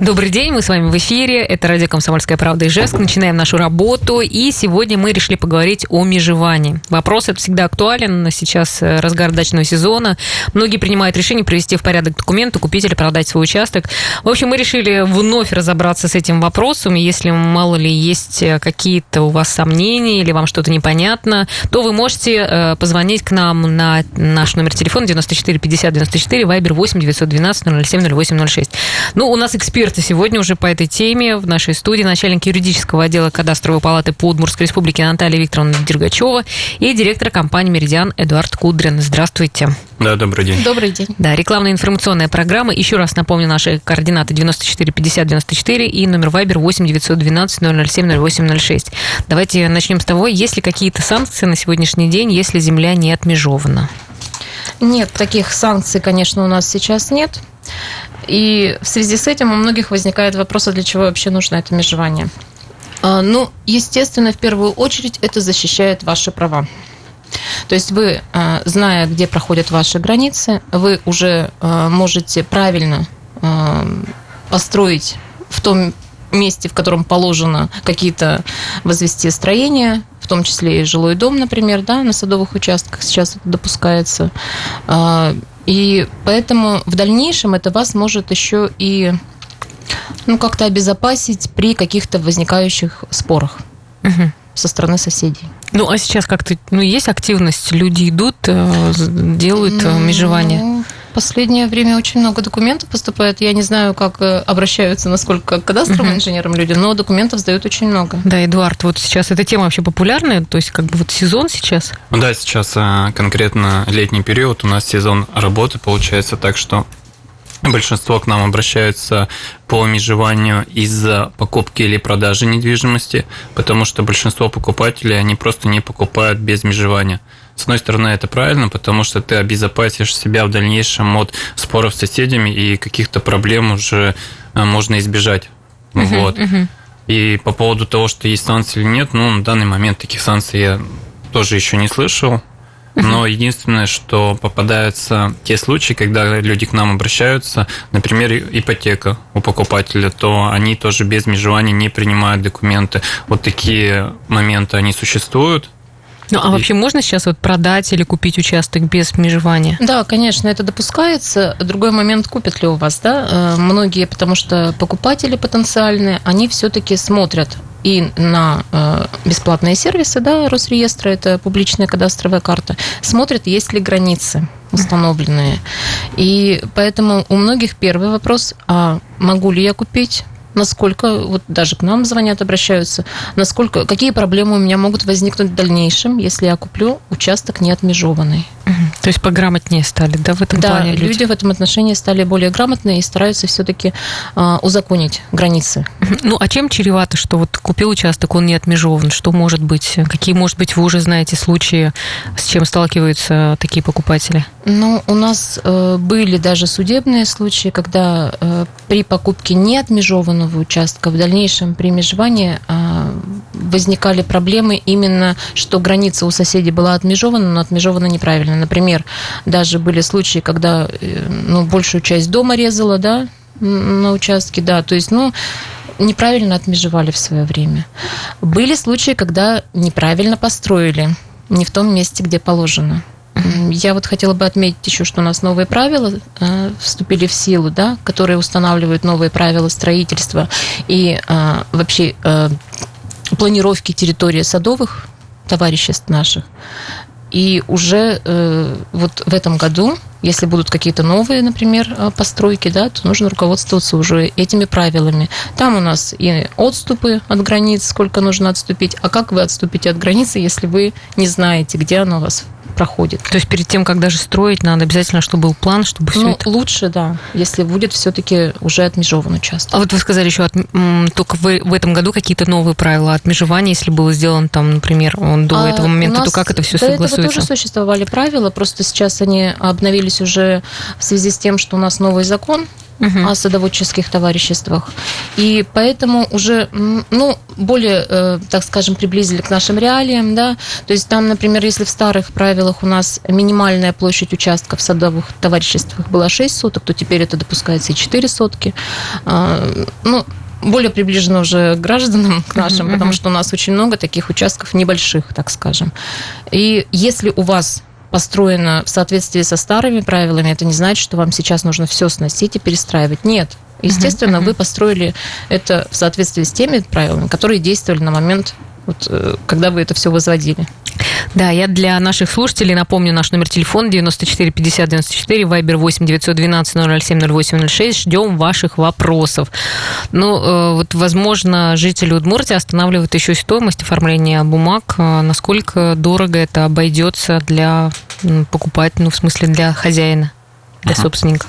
Добрый день, мы с вами в эфире. Это радио «Комсомольская правда» и Ижевск. Начинаем нашу работу. И сегодня мы решили поговорить о межевании. Вопрос этот всегда актуален. Сейчас э, разгар дачного сезона. Многие принимают решение привести в порядок документы, купить или продать свой участок. В общем, мы решили вновь разобраться с этим вопросом. Если, мало ли, есть э, какие-то у вас сомнения или вам что-то непонятно, то вы можете э, позвонить к нам на наш номер телефона 94 50 94, вайбер 8 912 07 08 06. Ну, у нас эксперт эксперты сегодня уже по этой теме в нашей студии. Начальник юридического отдела кадастровой палаты по Удмуртской республике Наталья Викторовна Дергачева и директор компании «Меридиан» Эдуард Кудрин. Здравствуйте. Да, добрый день. Добрый день. Да, рекламная информационная программа. Еще раз напомню наши координаты 94 50 94 и номер Вайбер 8 912 007 08 06. Давайте начнем с того, есть ли какие-то санкции на сегодняшний день, если земля не отмежована? Нет, таких санкций, конечно, у нас сейчас нет. И в связи с этим у многих возникает вопрос, а для чего вообще нужно это межевание? А, ну, естественно, в первую очередь это защищает ваши права. То есть вы, а, зная, где проходят ваши границы, вы уже а, можете правильно построить в том месте, в котором положено какие-то возвести строения, в том числе и жилой дом, например, да, на садовых участках сейчас это допускается. И поэтому в дальнейшем это вас может еще и ну, как-то обезопасить при каких-то возникающих спорах угу. со стороны соседей. Ну, а сейчас как-то, ну, есть активность, люди идут, э, делают э, межевание? Последнее время очень много документов поступает. Я не знаю, как э, обращаются, насколько к кадастровым uh-huh. инженерам люди, но документов сдают очень много. Да, Эдуард, вот сейчас эта тема вообще популярная, то есть как бы вот сезон сейчас? Да, сейчас а, конкретно летний период, у нас сезон работы получается, так что Большинство к нам обращаются по межеванию из-за покупки или продажи недвижимости, потому что большинство покупателей, они просто не покупают без межевания. С одной стороны, это правильно, потому что ты обезопасишь себя в дальнейшем от споров с соседями и каких-то проблем уже э, можно избежать. Uh-huh, вот. Uh-huh. И по поводу того, что есть санкции или нет, ну, на данный момент таких санкций я тоже еще не слышал. Но единственное, что попадаются те случаи, когда люди к нам обращаются, например, ипотека у покупателя, то они тоже без межевания не принимают документы. Вот такие моменты, они существуют. Ну, а вообще можно сейчас вот продать или купить участок без межевания? Да, конечно, это допускается. Другой момент, купят ли у вас, да? Э, многие, потому что покупатели потенциальные, они все-таки смотрят и на э, бесплатные сервисы, да, Росреестра, это публичная кадастровая карта, смотрят, есть ли границы установленные. И поэтому у многих первый вопрос, а могу ли я купить насколько, вот даже к нам звонят, обращаются, насколько, какие проблемы у меня могут возникнуть в дальнейшем, если я куплю участок не отмежеванный. То есть пограмотнее стали, да, в этом да, плане люди? люди в этом отношении стали более грамотные и стараются все-таки а, узаконить границы. Ну, а чем чревато, что вот купил участок, он не отмежован? Что может быть? Какие, может быть, вы уже знаете случаи, с чем сталкиваются такие покупатели? Ну, у нас э, были даже судебные случаи, когда э, при покупке не отмежеванного участка в дальнейшем при межевании э, возникали проблемы именно, что граница у соседей была отмежована, но отмежована неправильно. Например, даже были случаи, когда э, ну, большую часть дома резала, да, на участке, да, то есть, ну, неправильно отмежевали в свое время. Были случаи, когда неправильно построили, не в том месте, где положено. Я вот хотела бы отметить еще, что у нас новые правила э, вступили в силу, да, которые устанавливают новые правила строительства и э, вообще э, планировки территории садовых товариществ наших. И уже э, вот в этом году, если будут какие-то новые, например, э, постройки, да, то нужно руководствоваться уже этими правилами. Там у нас и отступы от границ, сколько нужно отступить. А как вы отступите от границы, если вы не знаете, где она у вас проходит. То есть перед тем, как даже строить, надо обязательно, чтобы был план, чтобы все ну, это... лучше, да, если будет все-таки уже отмежован участок. А вот вы сказали еще, от, только в, в этом году какие-то новые правила отмежевания, если было сделано там, например, до а этого момента, то как это все согласуется? До этого тоже существовали правила, просто сейчас они обновились уже в связи с тем, что у нас новый закон угу. о садоводческих товариществах. И поэтому уже, ну, более, э, так скажем, приблизили к нашим реалиям, да. То есть там, например, если в старых правилах у нас минимальная площадь участка в садовых товариществах была 6 соток, то теперь это допускается и 4 сотки. А, ну, более приближено уже к гражданам, к нашим, uh-huh. потому что у нас очень много таких участков небольших, так скажем. И если у вас построено в соответствии со старыми правилами, это не значит, что вам сейчас нужно все сносить и перестраивать. Нет. Естественно, uh-huh. вы построили это в соответствии с теми правилами, которые действовали на момент вот, э, когда вы это все возводили. Да, я для наших слушателей напомню наш номер телефона 94 50 94, вайбер 8 912 007 08 06. Ждем ваших вопросов. Ну, э, вот, возможно, жители Удмуртии останавливают еще стоимость оформления бумаг. Э, насколько дорого это обойдется для покупателя, ну, в смысле, для хозяина, для ага. собственника?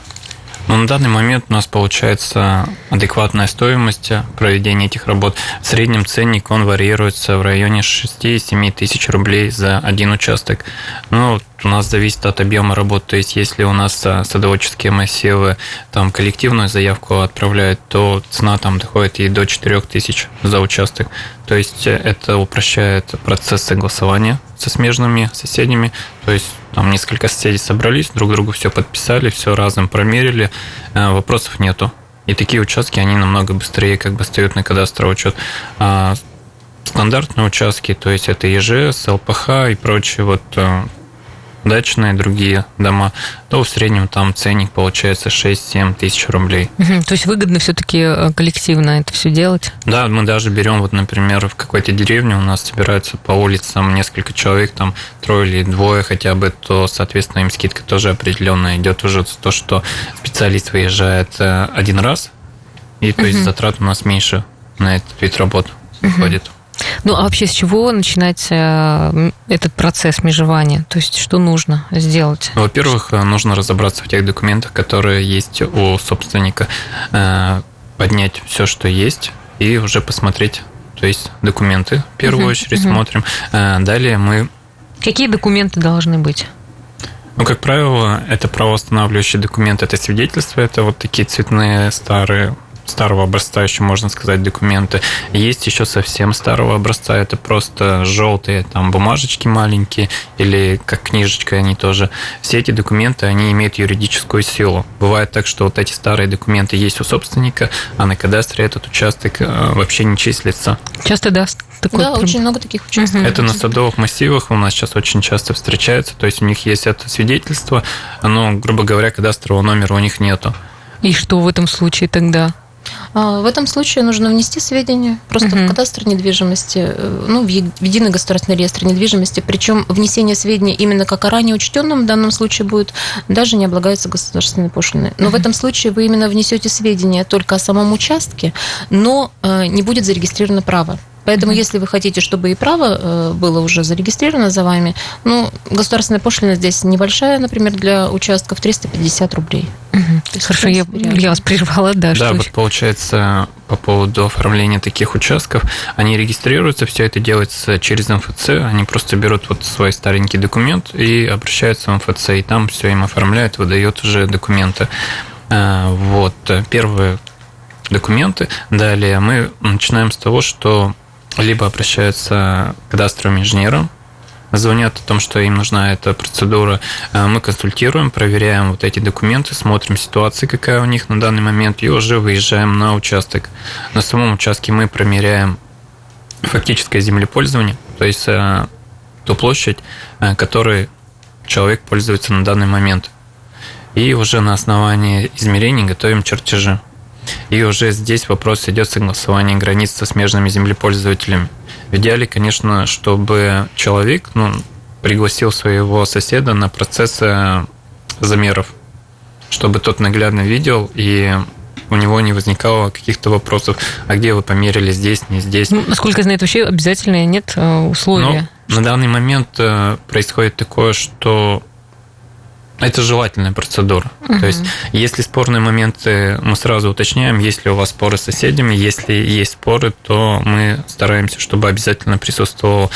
Но на данный момент у нас получается адекватная стоимость проведения этих работ. В среднем ценник он варьируется в районе 6-7 тысяч рублей за один участок. Ну, у нас зависит от объема работ. То есть, если у нас а, садоводческие массивы там коллективную заявку отправляют, то цена там доходит и до 4 тысяч за участок. То есть, э, это упрощает процесс согласования со смежными соседями. То есть, там несколько соседей собрались, друг другу все подписали, все разом промерили, э, вопросов нету. И такие участки, они намного быстрее как бы стоят на кадастровый учет. А стандартные участки, то есть это ЕЖС, ЛПХ и прочие вот э, дачные другие дома, то в среднем там ценник получается 6-7 тысяч рублей. Угу, то есть выгодно все-таки э, коллективно это все делать? Да, мы даже берем, вот, например, в какой-то деревне у нас собираются по улицам несколько человек, там трое или двое хотя бы, то, соответственно, им скидка тоже определенная идет уже то, что специалист выезжает э, один раз, и то есть затрат у нас меньше на этот вид работ выходит. Ну, а вообще с чего начинать э, этот процесс межевания? То есть, что нужно сделать? Ну, во-первых, э, нужно разобраться в тех документах, которые есть у собственника, э, поднять все, что есть, и уже посмотреть, то есть документы в первую uh очередь uh смотрим. Далее мы... Какие документы должны быть? Ну, как правило, это правоостанавливающие документы, это свидетельства, это вот такие цветные старые старого образца еще можно сказать документы. Есть еще совсем старого образца, это просто желтые там бумажечки маленькие или как книжечка они тоже. Все эти документы, они имеют юридическую силу. Бывает так, что вот эти старые документы есть у собственника, а на кадастре этот участок э, вообще не числится. Часто да, такой да, очень много таких участков. Это на садовых массивах у нас сейчас очень часто встречается, то есть у них есть это свидетельство, но, грубо говоря, кадастрового номера у них нету. И что в этом случае тогда? А, в этом случае нужно внести сведения просто угу. в кадастр недвижимости, э, ну, в единый государственный реестр недвижимости. Причем внесение сведений именно как о ранее учтенном в данном случае будет, даже не облагается государственной пошлиной. Но угу. в этом случае вы именно внесете сведения только о самом участке, но э, не будет зарегистрировано право. Поэтому, mm-hmm. если вы хотите, чтобы и право э, было уже зарегистрировано за вами, ну, государственная пошлина здесь небольшая, например, для участков 350 рублей. Mm-hmm. Хорошо, я, я вас прервала, да. Да, что вот получается по поводу оформления таких участков, они регистрируются, все это делается через МФЦ, они просто берут вот свой старенький документ и обращаются в МФЦ, и там все им оформляют, выдают уже документы. А, вот, первые документы. Далее мы начинаем с того, что либо обращаются к кадастровым инженерам, звонят о том, что им нужна эта процедура. Э, мы консультируем, проверяем вот эти документы, смотрим ситуацию, какая у них на данный момент, и уже выезжаем на участок. На самом участке мы промеряем фактическое землепользование, то есть э, ту площадь, э, которой человек пользуется на данный момент. И уже на основании измерений готовим чертежи. И уже здесь вопрос идет согласование границ со смежными землепользователями. В идеале, конечно, чтобы человек ну, пригласил своего соседа на процесс э, замеров, чтобы тот наглядно видел и у него не возникало каких-то вопросов, а где вы померили здесь, не здесь. Ну, насколько я знаю, это вообще обязательно нет э, условия. Но на данный момент э, происходит такое, что это желательная процедура. Угу. То есть, если спорные моменты, мы сразу уточняем, если у вас споры с соседями, если есть споры, то мы стараемся, чтобы обязательно присутствовал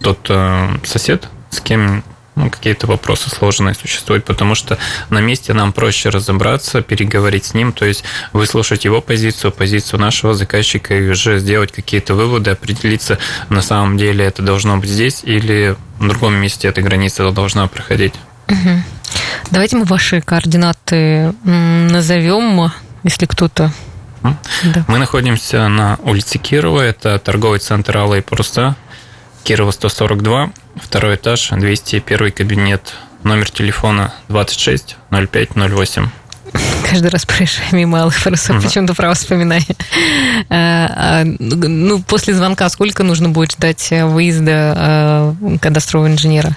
тот э, сосед, с кем ну, какие-то вопросы сложные существуют, потому что на месте нам проще разобраться, переговорить с ним, то есть выслушать его позицию, позицию нашего заказчика и уже сделать какие-то выводы, определиться, на самом деле это должно быть здесь или в другом месте эта граница должна проходить. Угу. Давайте мы ваши координаты назовем, если кто-то. Да. Мы находимся на улице Кирова, это торговый центр Алла и Паруса, Кирова 142, второй этаж, 201 кабинет, номер телефона 26 05 08 каждый раз проезжая мимо Алых парусов, почему-то про вас вспоминаю. А, а, ну, после звонка сколько нужно будет ждать выезда а, кадастрового инженера?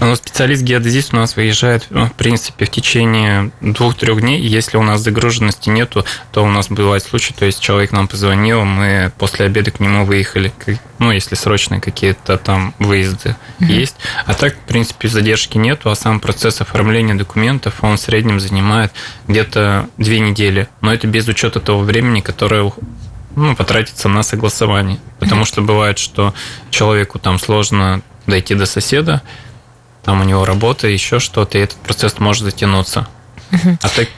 Ну, специалист-геодезист у нас выезжает, ну, в принципе, в течение двух-трех дней. Если у нас загруженности нету, то у нас бывает случай, то есть человек нам позвонил, мы после обеда к нему выехали, ну, если срочные какие-то там выезды mm-hmm. есть. А так, в принципе, задержки нету, а сам процесс оформления документов, он в среднем занимает где-то две недели. Но это без учета того времени, которое ну, потратится на согласование. Потому что бывает, что человеку там сложно дойти до соседа, там у него работа, еще что-то, и этот процесс может затянуться. А так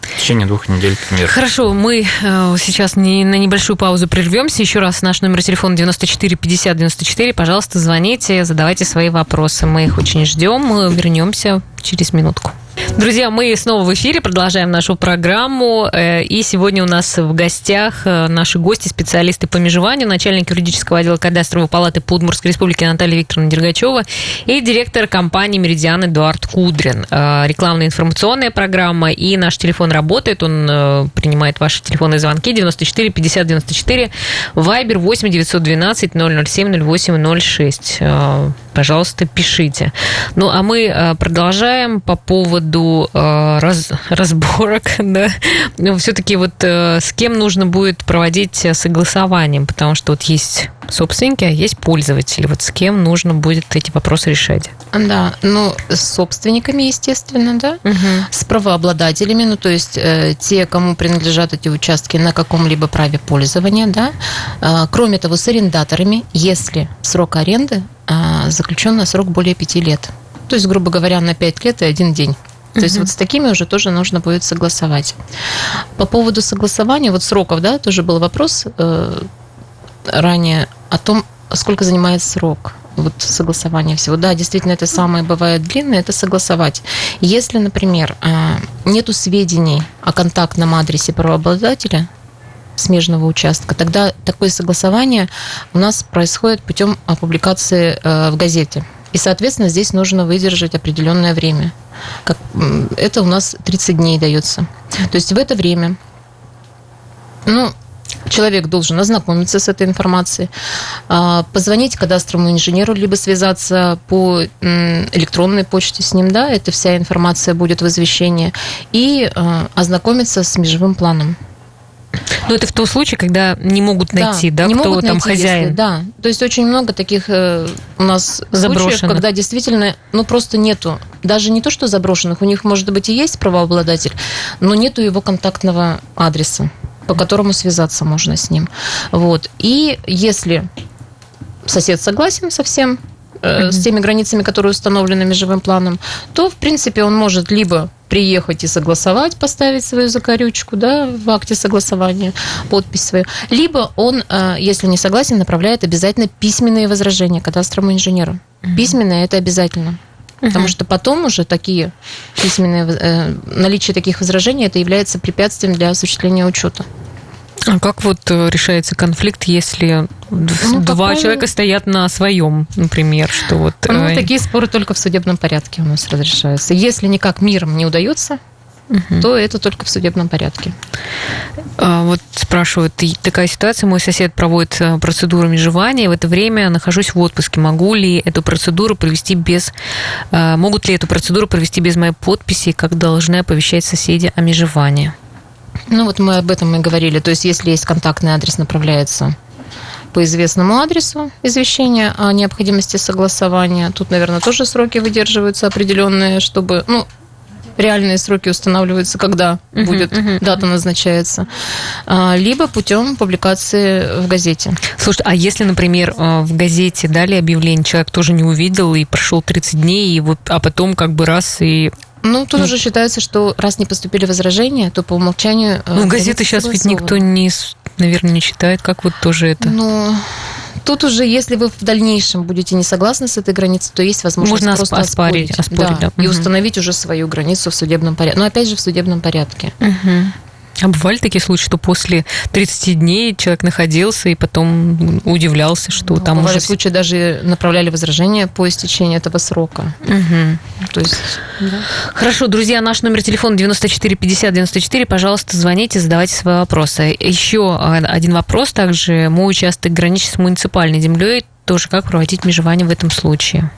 в течение двух недель примерно. Хорошо, мы э, сейчас не, на небольшую паузу прервемся. Еще раз наш номер телефона 94 50 94. Пожалуйста, звоните, задавайте свои вопросы. Мы их очень ждем. Мы вернемся через минутку. Друзья, мы снова в эфире, продолжаем нашу программу. Э, и сегодня у нас в гостях э, наши гости, специалисты по межеванию, начальник юридического отдела кадастровой палаты по Удмуртской республике Наталья Викторовна Дергачева и директор компании «Меридиан» Эдуард Кудрин. Э, рекламная информационная программа. И наш телефон работает, он принимает ваши телефонные звонки 94 50 94, Вайбер 8 912 007 08 06. Пожалуйста, пишите. Ну, а мы продолжаем по поводу поводу э, раз, разборок, да, но все-таки вот э, с кем нужно будет проводить согласование, потому что вот есть собственники, а есть пользователи. Вот с кем нужно будет эти вопросы решать? Да, ну, с собственниками, естественно, да, угу. с правообладателями, ну, то есть э, те, кому принадлежат эти участки на каком-либо праве пользования, да. Э, кроме того, с арендаторами, если срок аренды э, заключен на срок более пяти лет. То есть, грубо говоря, на 5 лет и один день. То есть вот с такими уже тоже нужно будет согласовать. По поводу согласования, вот сроков, да, тоже был вопрос э, ранее о том, сколько занимает срок вот согласования всего. Да, действительно, это самое бывает длинное, это согласовать. Если, например, э, нету сведений о контактном адресе правообладателя, смежного участка, тогда такое согласование у нас происходит путем публикации э, в газете. И, соответственно, здесь нужно выдержать определенное время. Как, это у нас 30 дней дается. То есть в это время ну, человек должен ознакомиться с этой информацией, а, позвонить кадастровому инженеру, либо связаться по электронной почте с ним, да, эта вся информация будет в извещении, и а, ознакомиться с межевым планом. Но это в том случае, когда не могут найти, да, да не кто могут там найти, хозяин. Если, да, то есть очень много таких э, у нас заброшенных, случаев, когда действительно, ну просто нету, даже не то, что заброшенных, у них может быть и есть правообладатель, но нету его контактного адреса по которому связаться можно с ним. Вот. И если сосед согласен со всем, mm-hmm. с теми границами, которые установлены межевым планом, то, в принципе, он может либо приехать и согласовать, поставить свою закорючку да, в акте согласования, подпись свою. Либо он, э, если не согласен, направляет обязательно письменные возражения кадастровому инженеру. Mm-hmm. Письменное – это обязательно. Потому что потом уже такие письменные, э, наличие таких возражений это является препятствием для осуществления учета. А как вот э, решается конфликт, если ну, два какой... человека стоят на своем, например, что вот... Ну, э... такие споры только в судебном порядке у нас разрешаются. Если никак миром не удается, угу. то это только в судебном порядке. А, вот спрашивают, такая ситуация, мой сосед проводит э, процедуру межевания, в это время нахожусь в отпуске, могу ли эту процедуру провести без... Могут ли эту процедуру провести без моей подписи, как должны оповещать соседи о межевании? Ну вот мы об этом и говорили. То есть если есть контактный адрес, направляется по известному адресу извещение о необходимости согласования. Тут, наверное, тоже сроки выдерживаются определенные, чтобы, ну, реальные сроки устанавливаются, когда Мгм, будет мгм, дата назначается, а, либо путем публикации в газете. Слушай, а если, например, э, в газете дали объявление, человек тоже не увидел и прошел 30 дней, и вот, а потом как бы раз и... Ну, тут Ну. уже считается, что раз не поступили возражения, то по умолчанию... э, Ну, газеты сейчас ведь никто не, наверное, не читает. Как вот тоже это? Ну, тут уже, если вы в дальнейшем будете не согласны с этой границей, то есть возможность Можно просто оспо- оспорить, оспорить, оспорить, да. и Мгм. установить уже свою границу в судебном порядке. Но опять же в судебном порядке. Мгм. А бывали такие случаи, что после 30 дней человек находился и потом удивлялся, что там Бывали уже... случаи, даже направляли возражения по истечении этого срока. Мгм. То есть, да. Хорошо, друзья, наш номер телефона 94 50 94. Пожалуйста, звоните, задавайте свои вопросы. Еще а, один вопрос также. Мой участок граничит с муниципальной землей. Тоже как проводить межевание в этом случае?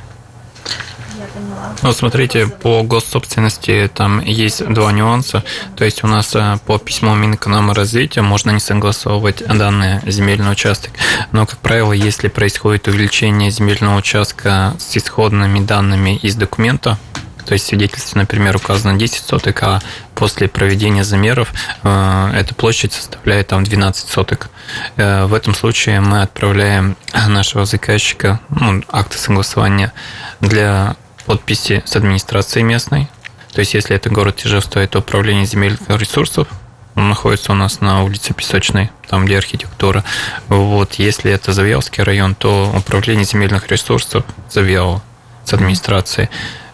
Ну, смотрите, по госсобственности там есть два нюанса. То есть у нас э, по письму Минэкономразвития можно не согласовывать данный земельный участок. Но, как правило, если происходит увеличение земельного участка с исходными данными из документа, то есть свидетельстве, например, указано 10 соток, а после проведения замеров э, эта площадь составляет там 12 соток. Э, в этом случае мы отправляем нашего заказчика ну, акты согласования для подписи с администрацией местной. То есть, если это город Ижевск, то управление земельных ресурсов. Он находится у нас на улице Песочной, там где архитектура. Вот, если это Завьяловский район, то управление земельных ресурсов Завьялово с администрацией.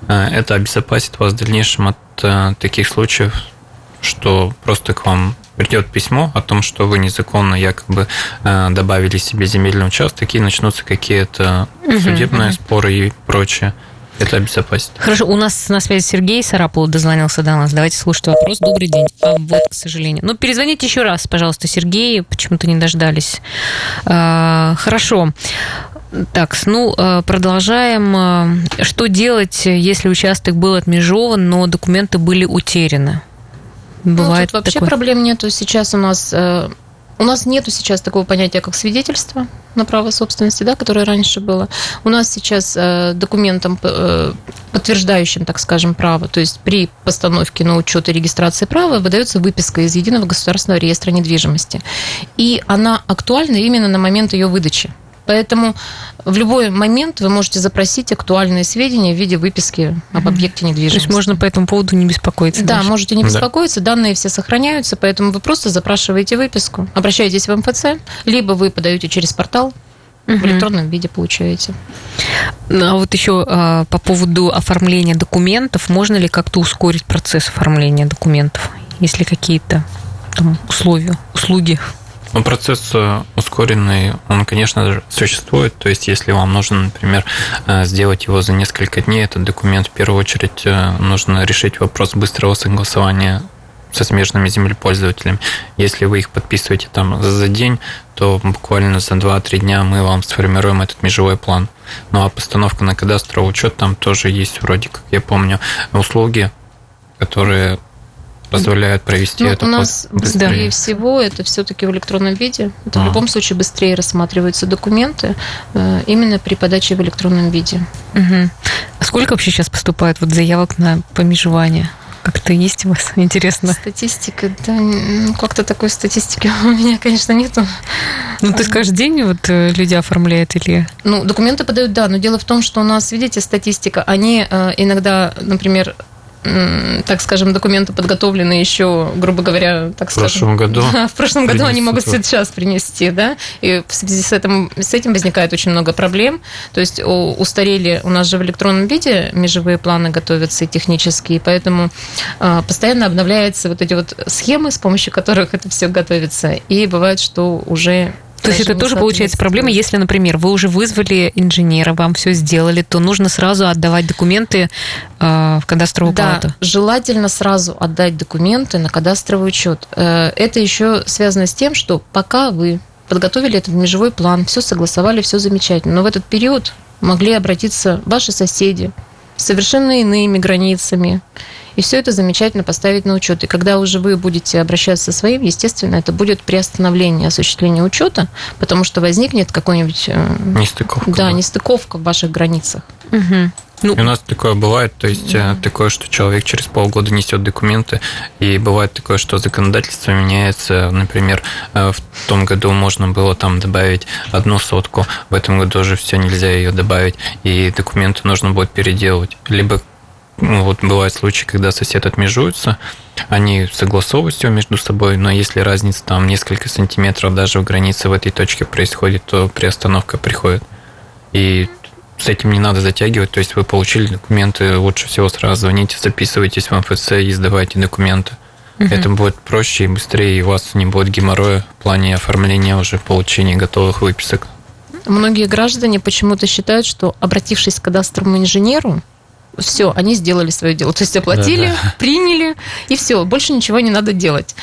Э, Это обезопасит вас в дальнейшем от э, таких случаев, что просто к вам придет письмо о том, что вы незаконно якобы э, добавили себе земельный участок, и начнутся какие-то Мгм, судебные мгм. споры и прочее. Это обезопасит. Хорошо, у нас на связи Сергей Сарапул дозвонился до нас. Давайте слушать вопрос. Добрый день. А вот, к сожалению. Ну, перезвоните еще раз, пожалуйста, Сергей. Почему-то не дождались. А, Хорошо. Так, ну, э, продолжаем. Э, Что делать, если участок был отмежован, но документы были утеряны? Бывает ну, тут вообще такое? проблем нету. Сейчас у нас э, у нас нету сейчас такого понятия, как свидетельство на право собственности, да, которое раньше было. У нас сейчас э, документом, э, подтверждающим, так скажем, право, то есть при постановке на учет и регистрации права выдается выписка из Единого государственного реестра недвижимости. И она актуальна именно на момент ее выдачи. Поэтому в любой момент вы можете запросить актуальные сведения в виде выписки об объекте То недвижимости. есть можно по этому поводу не беспокоиться? Да, дальше? можете не Да. беспокоиться, данные все сохраняются, поэтому вы просто запрашиваете выписку, обращаетесь в МФЦ, либо вы подаете через портал, в электронном виде получаете. Ну, А вот еще а, по поводу оформления документов, можно ли как-то ускорить процесс оформления документов, если какие-то там условия, услуги? Ну, процесс э, ускоренный, он, конечно же, существует. То есть, если вам нужно, например, э, сделать его за несколько дней, этот документ, в первую очередь, э, нужно решить вопрос быстрого согласования со смежными землепользователями. Если вы их подписываете там за день, то буквально за 2-3 дня мы вам сформируем этот межевой план. Ну а постановка на кадастровый учет там тоже есть вроде как, я помню, услуги, которые позволяют провести Ну, это у нас под- быстрее всего это все-таки в электронном виде. Это в А. любом случае быстрее рассматриваются документы э, именно при подаче в электронном виде. А сколько вообще сейчас поступает вот заявок на помежевание? Как-то есть у вас? Интересно. Статистика, да, м, как-то такой статистики у меня, конечно, нету. Ну, то есть каждый день вот э, люди оформляют или... Ну, документы подают, да, но дело в том, что у нас, видите, статистика, они э, иногда, например, так скажем, документы подготовлены еще, грубо говоря, так В прошлом скажем. году Да, в прошлом году они могут сейчас принести, да, и в связи с этим, с этим возникает очень много проблем. То есть устарели, у нас же в электронном виде межевые планы готовятся и технические, поэтому а, постоянно обновляются вот эти вот схемы, с помощью которых это все готовится, и бывает, что уже То есть это тоже получается проблема, если, например, вы уже вызвали инженера, вам все сделали, то нужно сразу отдавать документы э, в кадастровую Да, палату. желательно сразу отдать документы на кадастровый учет. Э, Это еще связано с тем, что пока вы подготовили этот межевой план, все согласовали, все замечательно, но в этот период могли обратиться ваши соседи с совершенно иными границами, и все это замечательно поставить на учет. И когда уже вы будете обращаться со своим, естественно, это будет приостановление осуществления учета, потому что возникнет какой-нибудь э, нестыковка. да, нестыковка в ваших границах. Мгм. Ну, и у нас такое бывает, то есть да. такое, что человек через полгода несет документы, и бывает такое, что законодательство меняется, например, в том году можно было там добавить одну сотку, в этом году уже все нельзя ее добавить, и документы нужно будет переделывать. Либо ну, вот бывают случаи, когда сосед отмежуется, они согласовывают все между собой, но если разница там несколько сантиметров даже в границе в этой точке происходит, то приостановка приходит. И с этим не надо затягивать, то есть вы получили документы, лучше всего сразу звоните, записывайтесь в МФЦ и сдавайте документы. Угу. Это будет проще и быстрее, и у вас не будет геморроя в плане оформления уже получения готовых выписок. Многие граждане почему-то считают, что обратившись к кадастровому инженеру, все, они сделали свое дело. То есть оплатили, да, да. приняли, и все, больше ничего не надо делать.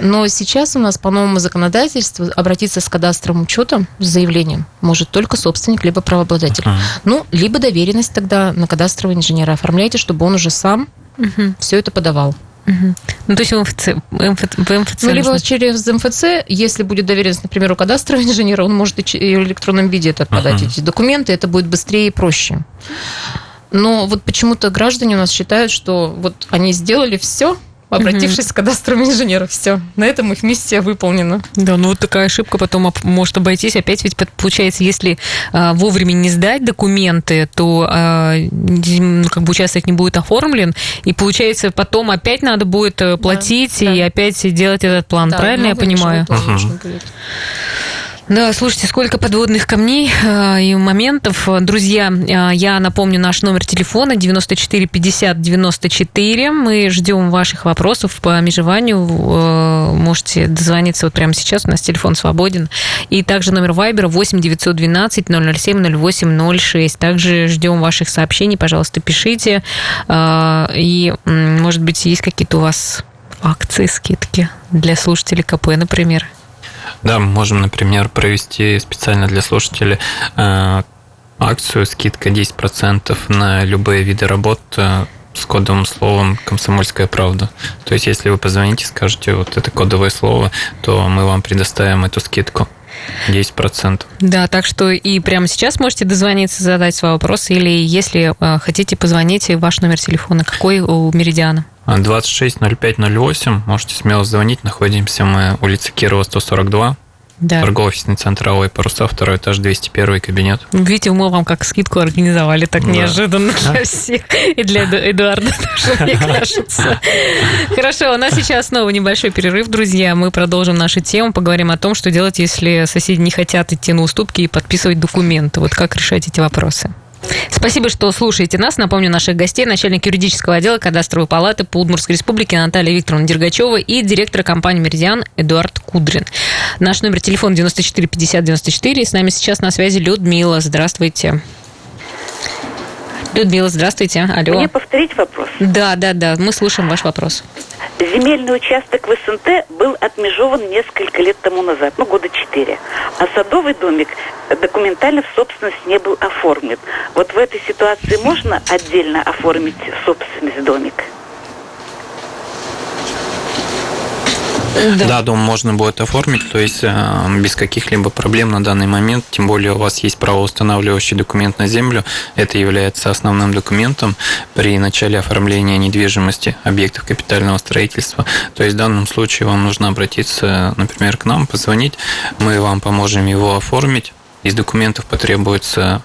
Но сейчас у нас по новому законодательству обратиться с кадастровым учетом, с заявлением, может только собственник, либо правообладатель. Uh-huh. Ну, либо доверенность тогда на кадастрового инженера оформляйте, чтобы он уже сам uh-huh. все это подавал. Угу. Ну, то есть в МФЦ, в МФЦ ну, либо через МФЦ, если будет доверенность, например, у кадастрового инженера, он может и в электронном виде это подать, uh-huh. эти документы, это будет быстрее и проще. Но вот почему-то граждане у нас считают, что вот они сделали все, обратившись угу. к кадастровому инженеру. Все, на этом их миссия выполнена. Да, ну вот такая ошибка потом может обойтись. Опять ведь получается, если а, вовремя не сдать документы, то а, ну, как бы участок не будет оформлен, и получается потом опять надо будет э, платить да, и да. опять делать этот план. Да, Правильно я понимаю? Угу. Да, слушайте, сколько подводных камней э, и моментов. Друзья, э, я напомню наш номер телефона 94 50 94. Мы ждем ваших вопросов по межеванию. Э, можете дозвониться вот прямо сейчас, у нас телефон свободен. И также номер Вайбера 8 912 007 08 06. Также ждем ваших сообщений, пожалуйста, пишите. И, может быть, есть какие-то у вас акции, скидки для слушателей КП, например? Да, можем, например, провести специально для слушателей э, акцию скидка 10% на любые виды работ э, с кодовым словом «Комсомольская правда». То есть, если вы позвоните, скажете вот это кодовое слово, то мы вам предоставим эту скидку. 10%. Да, так что и прямо сейчас можете дозвониться, задать свой вопрос, или если э, хотите, позвоните, ваш номер телефона какой у Меридиана? 260508. Можете смело звонить. Находимся мы улица Кирова, 142. Да. Торгово-офисный центр Алые паруса, второй этаж, 201 кабинет. Видите, мы вам как скидку организовали так да. неожиданно для всех. И для Эдуарда тоже, мне кажется. Хорошо, у нас сейчас снова небольшой перерыв, друзья. Мы продолжим нашу тему, поговорим о том, что делать, если соседи не хотят идти на уступки и подписывать документы. Вот как решать эти вопросы. Спасибо, что слушаете нас. Напомню наших гостей, начальник юридического отдела кадастровой палаты по Удмуртской республике Наталья Викторовна Дергачева и директор компании «Меридиан» Эдуард Кудрин. Наш номер телефона 94 50 94. И с нами сейчас на связи Людмила. Здравствуйте. Людмила, здравствуйте. Алло. Мне повторить вопрос? Да, да, да. Мы слушаем ваш вопрос. Земельный участок в СНТ был отмежован несколько лет тому назад, ну, года четыре. А садовый домик документально в собственность не был оформлен. Вот в этой ситуации можно отдельно оформить собственность домика? Да. да, дом можно будет оформить, то есть э, без каких-либо проблем на данный момент, тем более у вас есть правоустанавливающий документ на землю, это является основным документом при начале оформления недвижимости объектов капитального строительства. То есть в данном случае вам нужно обратиться, например, к нам, позвонить, мы вам поможем его оформить. Из документов потребуется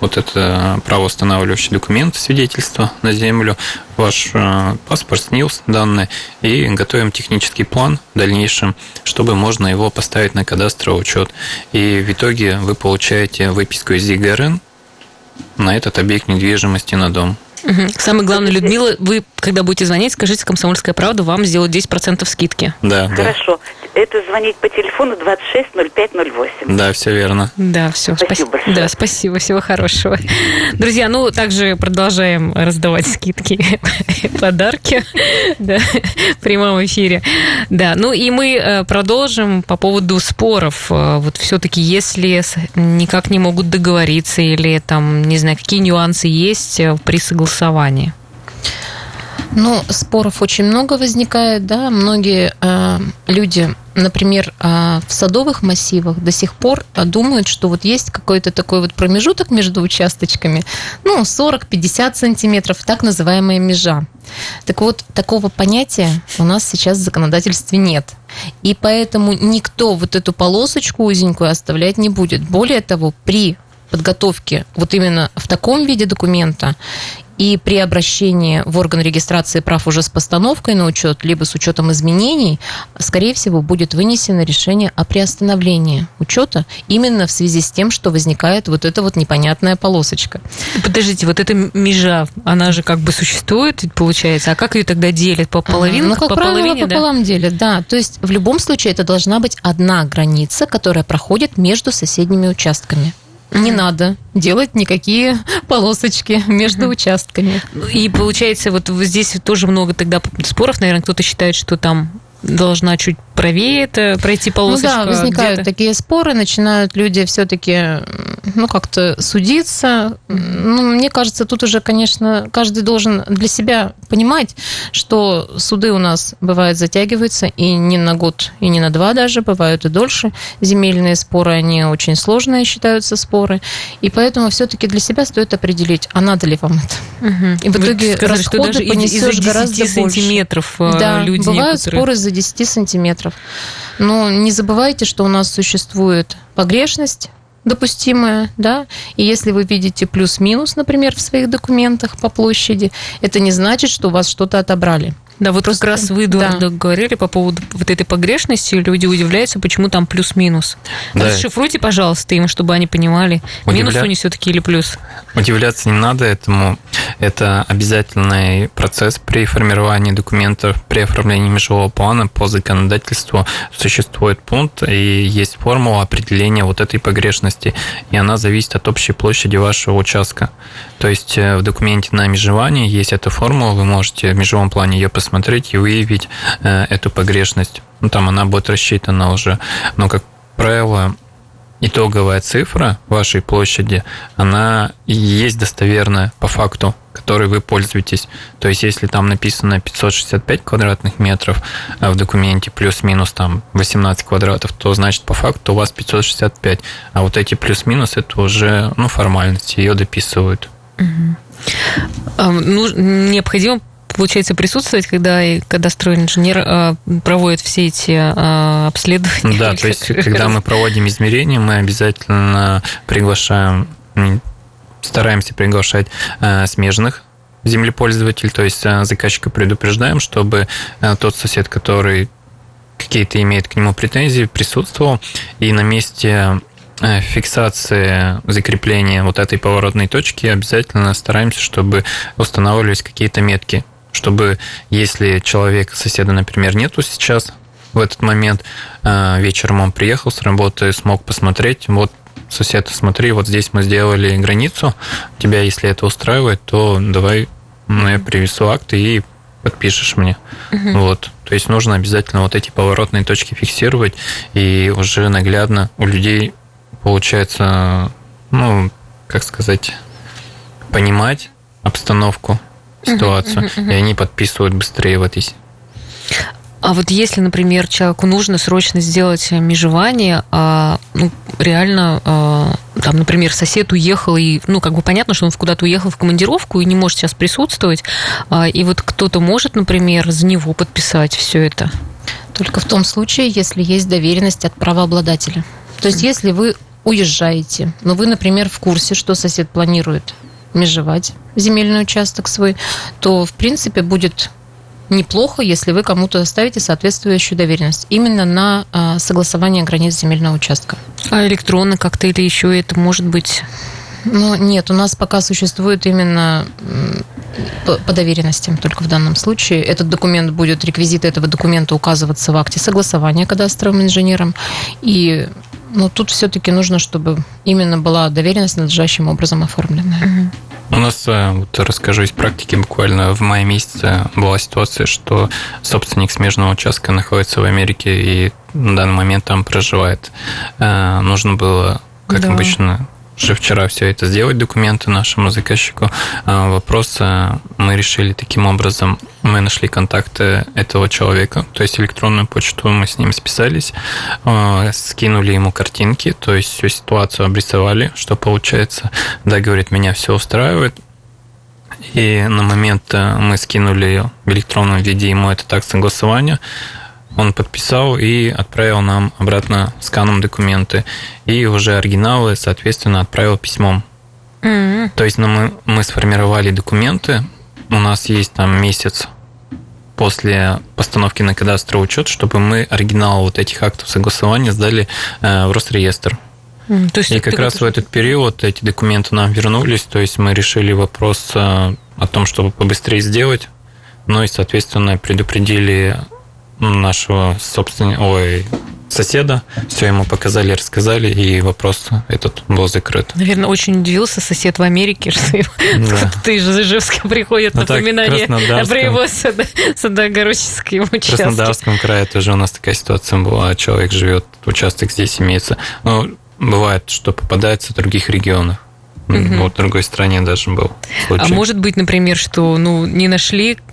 вот это правоустанавливающий документ, свидетельство на землю, ваш э, паспорт, СНИЛС, данные, и готовим технический план в дальнейшем, чтобы можно его поставить на кадастровый учет. И в итоге вы получаете выписку из ЕГРН на этот объект недвижимости на дом. Угу. Самое главное, Людмила, вы, когда будете звонить, скажите «Комсомольская правда», вам сделают 10% скидки. Да, Хорошо. Это звонить по телефону 260508. Да, все верно. Да, все. Спасибо спасибо большое. Да, спасибо. Всего хорошего. Друзья, ну, также продолжаем раздавать скидки и подарки да, в прямом эфире. Да, ну и мы э, продолжим по поводу споров. Э, вот все-таки, если никак не могут договориться или там, не знаю, какие нюансы есть э, при согласовании? Ну, споров очень много возникает, да. Многие э, люди, например, э, в садовых массивах до сих пор э, думают, что вот есть какой-то такой вот промежуток между участочками, ну, 40-50 сантиметров, так называемая межа. Так вот, такого понятия у нас сейчас в законодательстве нет. И поэтому никто вот эту полосочку узенькую оставлять не будет. Более того, при подготовке вот именно в таком виде документа и при обращении в орган регистрации прав уже с постановкой на учет, либо с учетом изменений, скорее всего, будет вынесено решение о приостановлении учета именно в связи с тем, что возникает вот эта вот непонятная полосочка. Подождите, вот эта межа, она же как бы существует, получается, а как ее тогда делят? По половинкам? Ну, как по правило, половине, да? пополам делят, да. То есть в любом случае это должна быть одна граница, которая проходит между соседними участками. Не надо делать никакие полосочки между участками. И получается, вот здесь тоже много тогда споров, наверное, кто-то считает, что там должна чуть правее это пройти полосочка. Ну да, возникают такие споры, начинают люди все-таки, ну, как-то судиться. Ну, мне кажется, тут уже, конечно, каждый должен для себя понимать, что суды у нас бывают затягиваются и не на год, и не на два даже, бывают и дольше. Земельные споры, они очень сложные считаются споры. И поэтому все-таки для себя стоит определить, а надо ли вам это. Мгм. И в Вы итоге сказали, что расходы даже из- понесешь 10 гораздо больше. сантиметров э, Да, люди бывают некоторые- споры за 10 сантиметров. Но не забывайте, что у нас существует погрешность допустимая, да, и если вы видите плюс-минус, например, в своих документах по площади, это не значит, что у вас что-то отобрали. Да, вот Просто- как раз вы, да. Эдуард, говорили по поводу вот этой погрешности, люди удивляются, почему там плюс-минус. Да. Расшифруйте, пожалуйста, им, чтобы они понимали, минус Удивля- у них все-таки или плюс. Удивляться не надо этому. Это обязательный процесс при формировании документов, при оформлении межевого плана по законодательству существует пункт и есть формула определения вот этой погрешности, и она зависит от общей площади вашего участка. То есть э, в документе на межевание есть эта формула, вы можете в межевом плане ее посмотреть и выявить э, эту погрешность. Ну, там она будет рассчитана уже. Но, как правило, итоговая цифра вашей площади, она и есть достоверная по факту, которой вы пользуетесь. То есть, если там написано 565 квадратных метров а в документе плюс-минус там 18 квадратов, то значит по факту у вас 565. А вот эти плюс-минус это уже ну, формальность, ее дописывают. А, ну, необходимо получается присутствовать, когда и кадастровый инженер а, проводит все эти а, обследования. Да, то есть, когда мы проводим измерения, мы обязательно приглашаем, стараемся приглашать э, смежных землепользователей, то есть э, заказчика предупреждаем, чтобы э, тот сосед, который какие-то имеет к нему претензии, присутствовал, и на месте э, фиксации закрепления вот этой поворотной точки обязательно стараемся, чтобы устанавливались какие-то метки, чтобы если человека, соседа, например, нету сейчас в этот момент, э, вечером он приехал с работы, смог посмотреть, вот сосед, смотри, вот здесь мы сделали границу, тебя, если это устраивает, то давай ну, я привезу акты и подпишешь мне. Вот. То есть нужно обязательно вот эти поворотные точки фиксировать, и уже наглядно у людей получается, ну, как сказать, понимать обстановку, ситуацию, и они подписывают быстрее в этой А вот если, например, человеку нужно срочно сделать межевание, а ну, реально, а, там, например, сосед уехал, и, ну, как бы понятно, что он куда-то уехал в командировку и не может сейчас присутствовать, а, и вот кто-то может, например, за него подписать все это. Только в том случае, если есть доверенность от правообладателя. То есть, если вы уезжаете, но вы, например, в курсе, что сосед планирует межевать земельный участок свой, то, в принципе, будет неплохо, если вы кому-то оставите соответствующую доверенность именно на а, согласование границ земельного участка. А электронно как-то или еще это может быть... Но нет, у нас пока существует именно по, по доверенностям только в данном случае. Этот документ будет, реквизиты этого документа указываться в акте согласования кадастровым инженером. И ну, тут все-таки нужно, чтобы именно была доверенность надлежащим образом оформлена. У нас, э, вот расскажу из практики, буквально в мае месяце была ситуация, что собственник смежного участка находится в Америке и на данный момент там проживает. Э, Нужно было, как Да. обычно, уже вчера все это сделать, документы нашему заказчику. А вопрос мы решили таким образом, мы нашли контакты этого человека, то есть электронную почту мы с ним списались, скинули ему картинки, то есть всю ситуацию обрисовали, что получается. Да, говорит, меня все устраивает, и на момент э, мы скинули в электронном виде ему этот акт согласования, он подписал и отправил нам обратно сканом документы. И уже оригиналы, соответственно, отправил письмом. Mm-hmm. То есть ну, мы, мы сформировали документы, у нас есть там месяц после постановки на кадастровый учет, чтобы мы оригинал вот этих актов согласования сдали э, в Росреестр. То есть и как раз в этот период эти документы нам вернулись, то есть мы решили вопрос э, о том, чтобы побыстрее сделать, ну и, соответственно, предупредили нашего собственного, ой, соседа, все ему показали, рассказали, и вопрос этот был закрыт. Наверное, очень удивился сосед в Америке, что да. ты из Ижевска приходит ну, напоминание про его садоогородческий участок. В Краснодарском крае тоже у нас такая ситуация была, человек живет, участок здесь имеется. Ну, бывает, что попадается в других регионах. Угу. Вот в другой стране даже был случай. А может быть, например, что ну, не нашли а,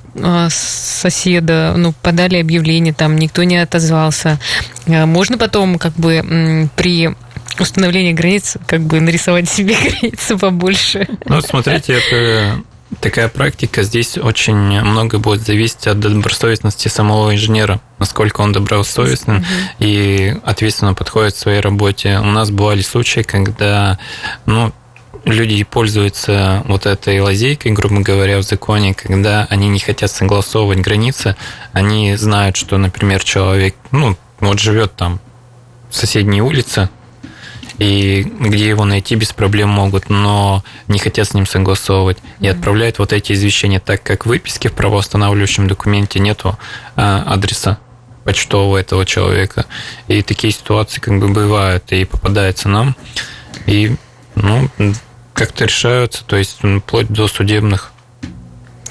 соседа, ну, подали объявление, там никто не отозвался. А можно потом как бы при установлении границ как бы нарисовать себе границы побольше? Ну, смотрите, это такая практика. Здесь очень много будет зависеть от добросовестности самого инженера, насколько он добросовестный и ответственно подходит к своей работе. У нас бывали случаи, когда ну, люди пользуются вот этой лазейкой, грубо говоря, в законе, когда они не хотят согласовывать границы, они знают, что, например, человек, ну, вот живет там в соседней улице, и где его найти без проблем могут, но не хотят с ним согласовывать. И отправляют вот эти извещения, так как в выписке в правоостанавливающем документе нету а, адреса почтового этого человека. И такие ситуации как бы бывают и попадаются нам. И ну, как-то решаются, то есть вплоть до судебных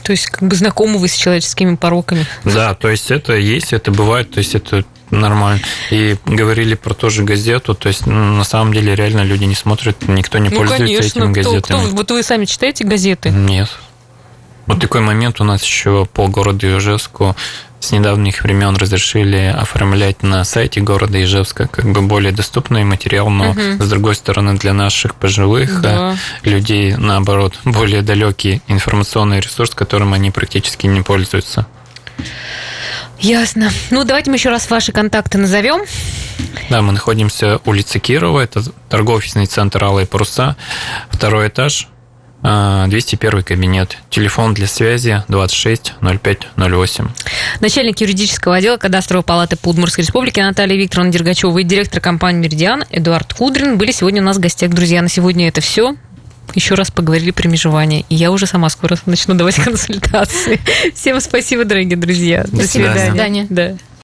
то есть как бы знакомы вы с человеческими пороками. Да, то есть это есть, это бывает, то есть это нормально. И говорили про ту же газету, то есть ну, на самом деле реально люди не смотрят, никто не ну, пользуется конечно. этими газетами. Кто, кто, вот вы сами читаете газеты? Нет. Вот такой момент у нас еще по городу Ижевску с недавних времен разрешили оформлять на сайте города Ижевска как бы более доступный материал, но угу. с другой стороны для наших пожилых да. Э, людей наоборот более далекий информационный ресурс, которым они практически не пользуются. Ясно. Ну, давайте мы еще раз ваши контакты назовем. Да, мы находимся улица Кирова, это торговый центр «Алые паруса», второй этаж, 201 а, кабинет. Телефон для связи 26 05 08. Начальник юридического отдела Кадастровой палаты по Удмуртской республике Наталья Викторовна Дергачева и директор компании «Меридиан» Эдуард Кудрин были сегодня у нас в гостях. Друзья, на сегодня это все еще раз поговорили про межевание. И я уже сама скоро начну давать консультации. Всем спасибо, дорогие друзья. До, До свидания. свидания. Да.